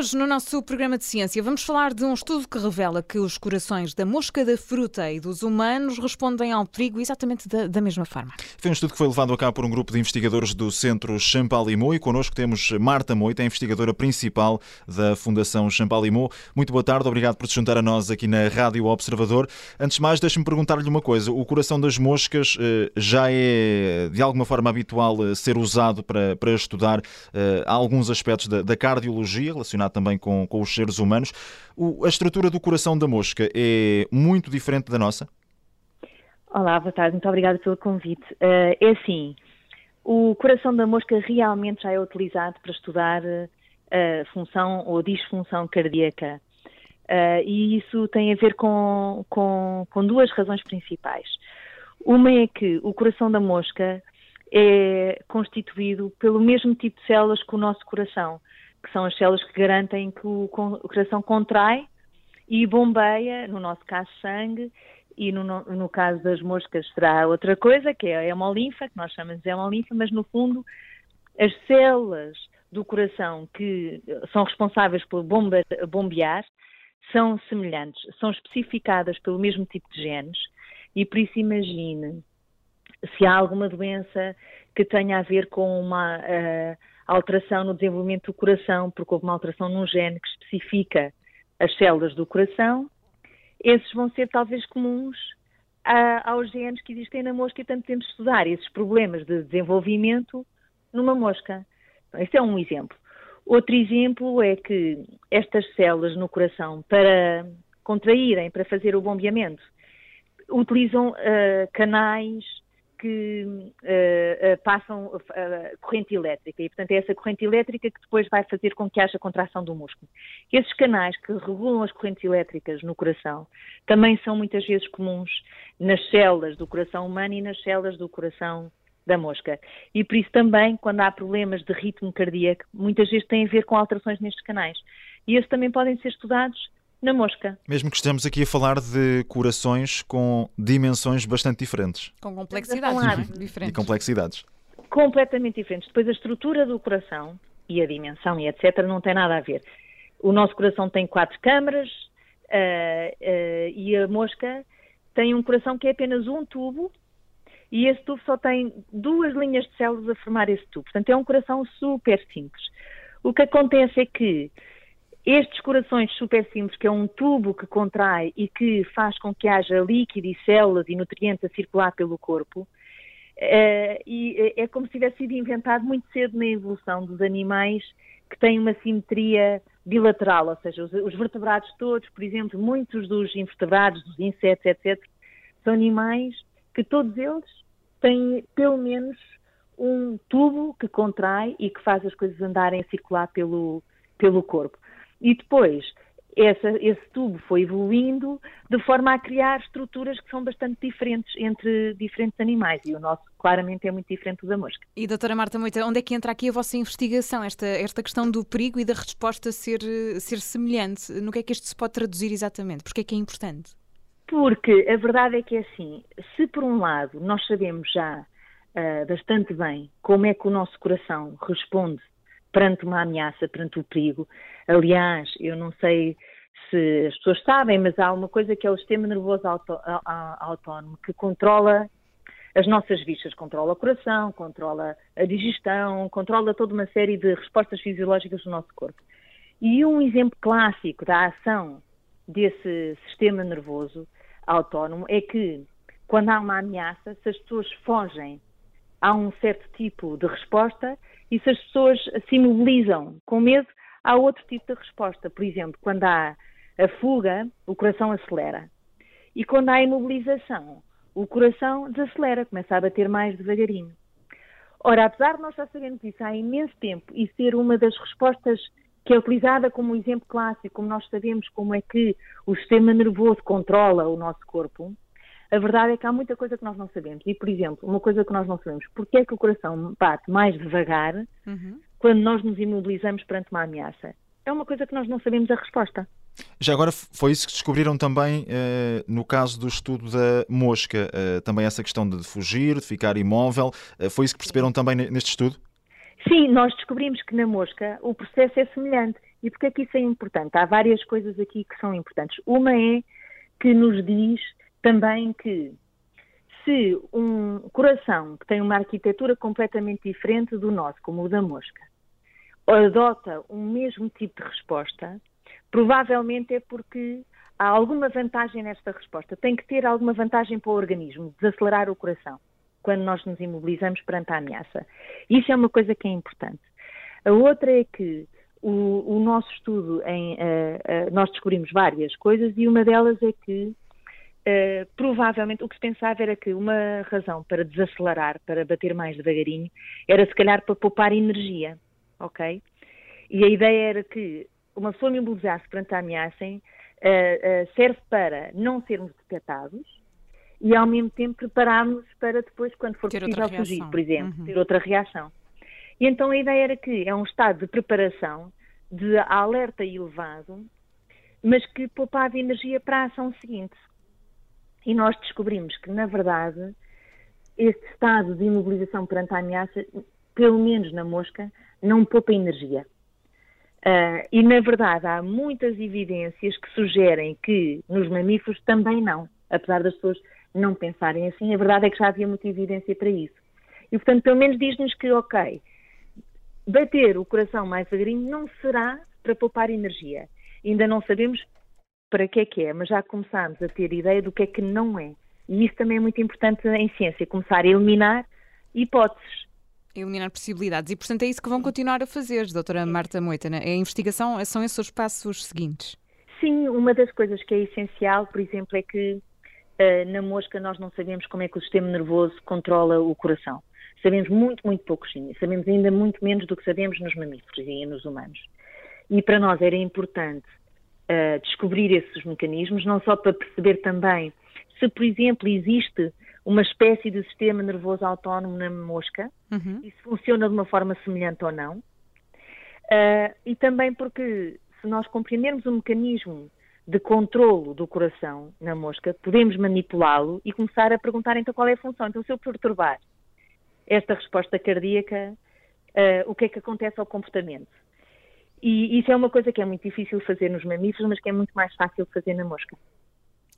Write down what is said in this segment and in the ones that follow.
Hoje, no nosso programa de ciência, vamos falar de um estudo que revela que os corações da mosca da fruta e dos humanos respondem ao perigo exatamente da, da mesma forma. Foi um estudo que foi levado a cabo por um grupo de investigadores do Centro Champalimau e connosco temos Marta Moita, a investigadora principal da Fundação Champalimau. Muito boa tarde, obrigado por se juntar a nós aqui na Rádio Observador. Antes de mais, deixe-me perguntar-lhe uma coisa. O coração das moscas eh, já é, de alguma forma, habitual eh, ser usado para, para estudar eh, alguns aspectos da, da cardiologia relacionados também com, com os seres humanos. O, a estrutura do coração da mosca é muito diferente da nossa? Olá, boa tarde, muito obrigada pelo convite. Uh, é assim, o coração da mosca realmente já é utilizado para estudar a uh, função ou disfunção cardíaca. Uh, e isso tem a ver com, com, com, duas razões principais. Uma é que o coração da mosca é constituído pelo mesmo tipo de células que o nosso coração que são as células que garantem que o, o coração contrai e bombeia, no nosso caso, sangue, e no, no, caso das moscas será outra coisa, que é a hemolinfa, que nós chamamos de hemolinfa, mas no fundo as células do coração que são responsáveis por bombear são semelhantes, são especificadas pelo mesmo tipo de genes e por isso imagine se há alguma doença que tenha a ver com uma uh, alteração no desenvolvimento do coração, porque houve uma alteração num gene que especifica as células do coração, esses vão ser talvez comuns a, aos genes que existem na mosca e tanto temos de estudar esses problemas de desenvolvimento numa mosca. Então, esse é um exemplo. Outro exemplo é que estas células no coração, para contraírem, para fazer o bombeamento, utilizam uh, canais que uh, passam uh, corrente elétrica e, portanto, é essa corrente elétrica que depois vai fazer com que haja contração do músculo. Esses canais que regulam as correntes elétricas no coração também são muitas vezes comuns nas células do coração humano e nas células do coração da mosca. E por isso também, quando há problemas de ritmo cardíaco, muitas vezes tem a ver com alterações nestes canais. E esses também podem ser estudados na mosca. Mesmo que estejamos aqui a falar de corações com dimensões bastante diferentes. Com complexidades diferentes. E complexidades. Completamente diferentes. Depois a estrutura do coração e a dimensão e etc. não tem nada a ver. O nosso coração tem quatro câmaras uh, uh, e a mosca tem um coração que é apenas um tubo e esse tubo só tem duas linhas de células a formar esse tubo. Portanto, é um coração super simples. O que acontece é que estes corações super simples, que é um tubo que contrai e que faz com que haja líquido e células e nutrientes a circular pelo corpo, é, e é como se tivesse sido inventado muito cedo na evolução dos animais que têm uma simetria bilateral, ou seja, os, os vertebrados todos, por exemplo, muitos dos invertebrados, dos insetos, etc., são animais que todos eles têm pelo menos um tubo que contrai e que faz as coisas andarem a circular pelo, pelo corpo. E depois, essa, esse tubo foi evoluindo de forma a criar estruturas que são bastante diferentes entre diferentes animais e o nosso claramente é muito diferente da mosca. E doutora Marta Moita, onde é que entra aqui a vossa investigação, esta, esta questão do perigo e da resposta ser, ser semelhante? No que é que isto se pode traduzir exatamente? Porque é que é importante? Porque a verdade é que é assim, se por um lado nós sabemos já uh, bastante bem como é que o nosso coração responde perante uma ameaça, perante o perigo. Aliás, eu não sei se as pessoas sabem, mas há uma coisa que é o sistema nervoso autónomo que controla as nossas vistas, controla o coração, controla a digestão, controla toda uma série de respostas fisiológicas do nosso corpo. E um exemplo clássico da ação desse sistema nervoso autónomo é que, quando há uma ameaça, se as pessoas fogem a um certo tipo de resposta, e se as pessoas se imobilizam com medo, há outro tipo de resposta. Por exemplo, quando há a fuga, o coração acelera. E quando há a imobilização, o coração desacelera, começa a bater mais devagarinho. Ora, apesar de nós já sabermos isso há imenso tempo e ser uma das respostas que é utilizada como um exemplo clássico, como nós sabemos como é que o sistema nervoso controla o nosso corpo, a verdade é que há muita coisa que nós não sabemos. E, por exemplo, uma coisa que nós não sabemos, porque é que o coração bate mais devagar uhum. quando nós nos imobilizamos perante uma ameaça? É uma coisa que nós não sabemos a resposta. Já agora foi isso que descobriram também eh, no caso do estudo da mosca, eh, também essa questão de fugir, de ficar imóvel, eh, foi isso que perceberam também neste estudo? Sim, nós descobrimos que na mosca o processo é semelhante. E porquê é que isso é importante? Há várias coisas aqui que são importantes. Uma é que nos diz também que se um coração que tem uma arquitetura completamente diferente do nosso, como o da mosca, adota o mesmo tipo de resposta, provavelmente é porque há alguma vantagem nesta resposta. Tem que ter alguma vantagem para o organismo, desacelerar o coração, quando nós nos imobilizamos perante a ameaça. Isso é uma coisa que é importante. A outra é que o, o nosso estudo, em, uh, uh, nós descobrimos várias coisas e uma delas é que Uh, provavelmente o que se pensava era que uma razão para desacelerar, para bater mais devagarinho, era se calhar para poupar energia, ok? E a ideia era que uma pessoa imobilizar-se perante a ameaça uh, uh, serve para não sermos detectados e ao mesmo tempo prepararmos para depois, quando for ter possível fugir, por exemplo, uhum. ter outra reação. E então a ideia era que é um estado de preparação, de alerta elevado, mas que poupava energia para a ação seguinte. E nós descobrimos que, na verdade, este estado de imobilização perante a ameaça, pelo menos na mosca, não poupa energia. Uh, e, na verdade, há muitas evidências que sugerem que nos mamíferos também não. Apesar das pessoas não pensarem assim, a verdade é que já havia muita evidência para isso. E, portanto, pelo menos diz-nos que, ok, bater o coração mais devagarinho não será para poupar energia. Ainda não sabemos para que é que é, mas já começámos a ter ideia do que é que não é. E isso também é muito importante em ciência, começar a eliminar hipóteses. Eliminar possibilidades. E, portanto, é isso que vão continuar a fazer, doutora Marta Moita. Né? A investigação são esses os passos seguintes. Sim, uma das coisas que é essencial, por exemplo, é que uh, na mosca nós não sabemos como é que o sistema nervoso controla o coração. Sabemos muito, muito pouco, sim. Sabemos ainda muito menos do que sabemos nos mamíferos e nos humanos. E para nós era importante uh, descobrir esses mecanismos, não só para perceber também se, por exemplo, existe uma espécie de sistema nervoso autónomo na mosca uhum. e se funciona de uma forma semelhante ou não. Uh, e também porque, se nós compreendermos o mecanismo de controlo do coração na mosca, podemos manipulá-lo e começar a perguntar então qual é a função. Então, se eu perturbar esta resposta cardíaca, uh, o que é que acontece ao comportamento? E isso é uma coisa que é muito difícil fazer nos mamíferos, mas que é muito mais fácil fazer na mosca.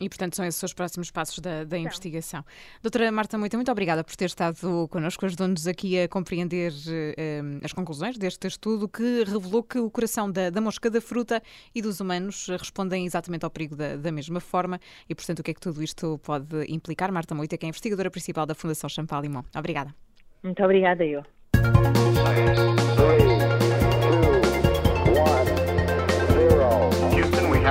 E, portanto, são esses os próximos passos da, da investigação. Doutora Marta Moita, muito obrigada por ter estado connosco, ajudando-nos aqui a compreender uh, as conclusões deste estudo que revelou que o coração da, da, mosca da fruta e dos humanos respondem exatamente ao perigo da, da, mesma forma e, portanto, o que é que tudo isto pode implicar? Marta Moita, que é investigadora principal da Fundação Champalimont. Obrigada. Muito obrigada, eu.